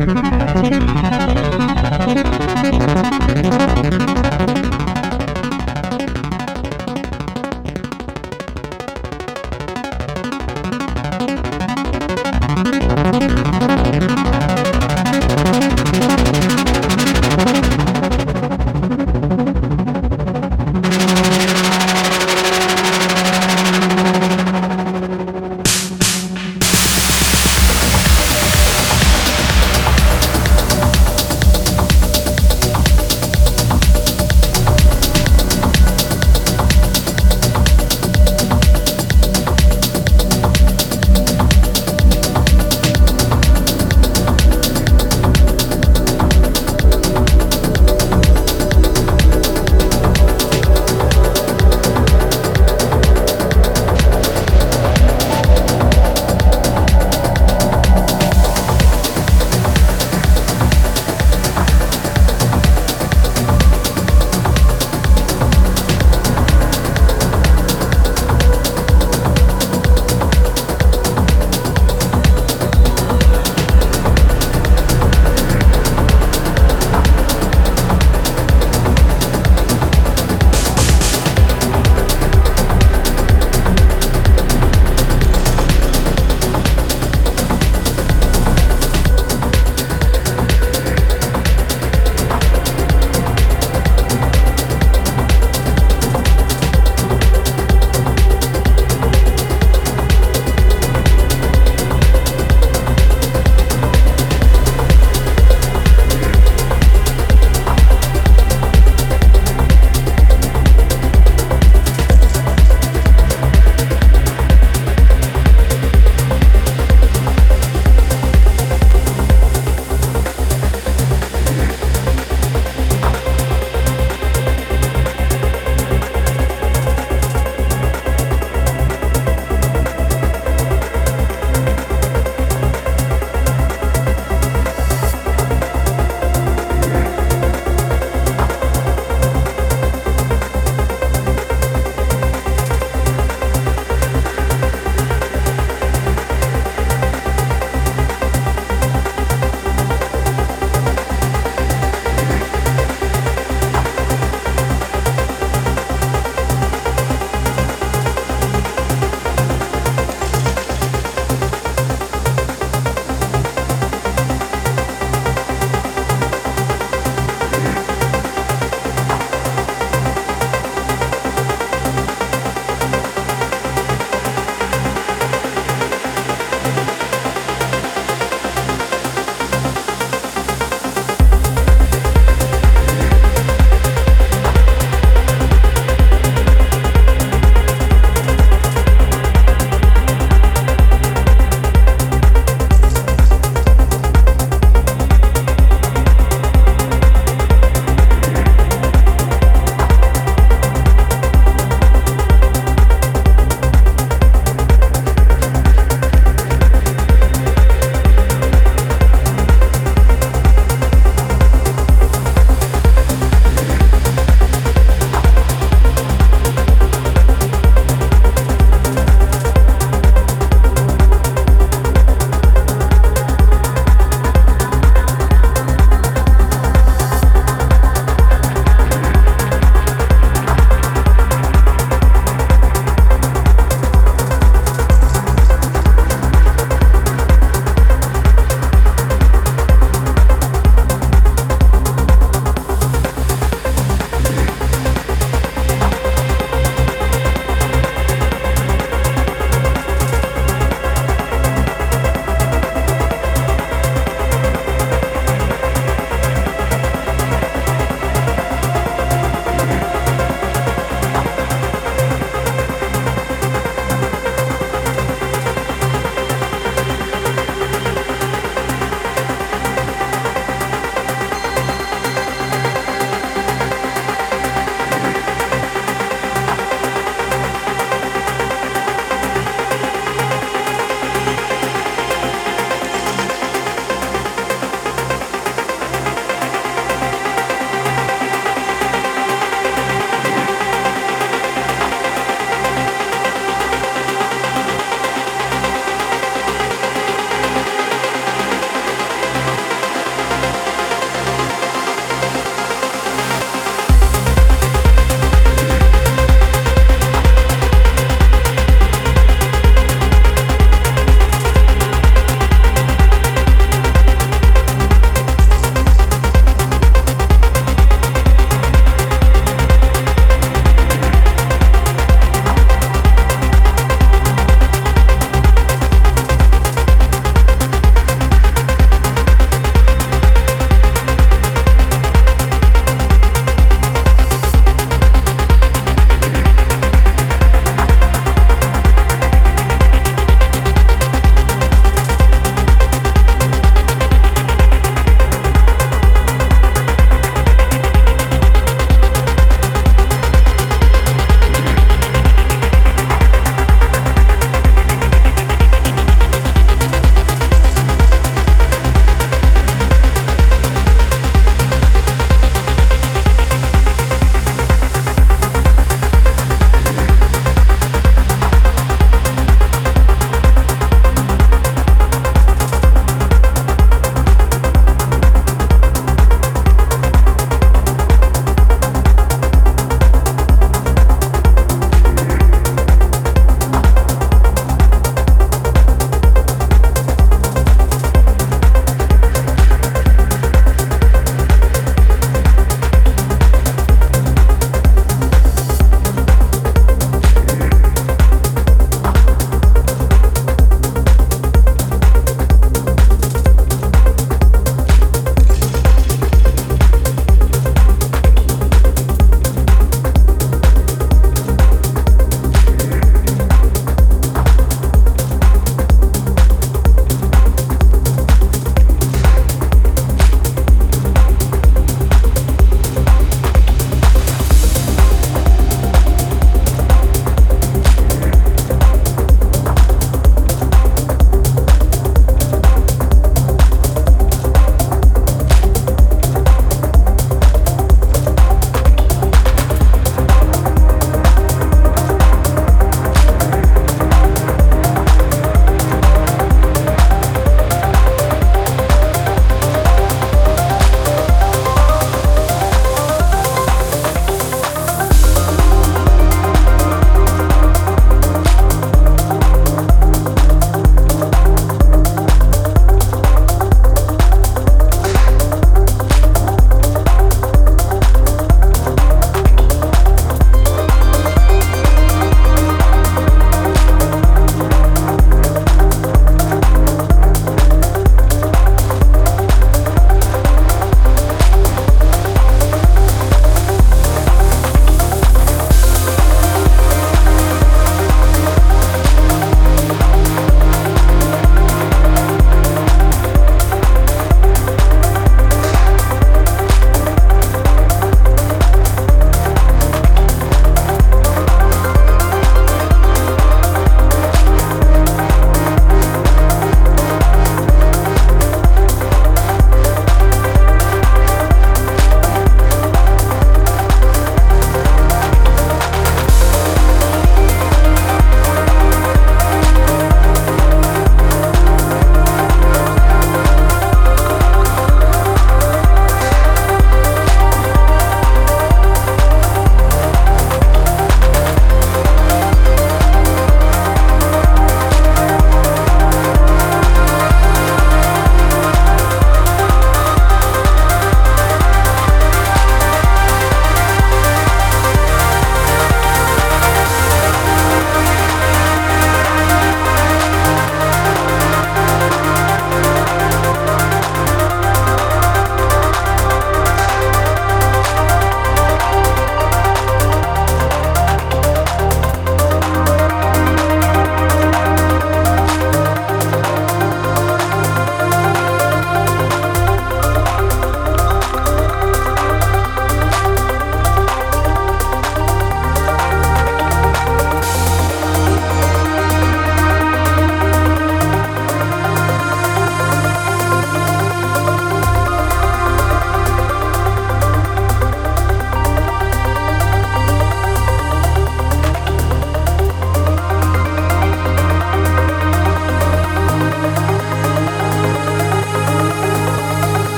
Mm-hmm.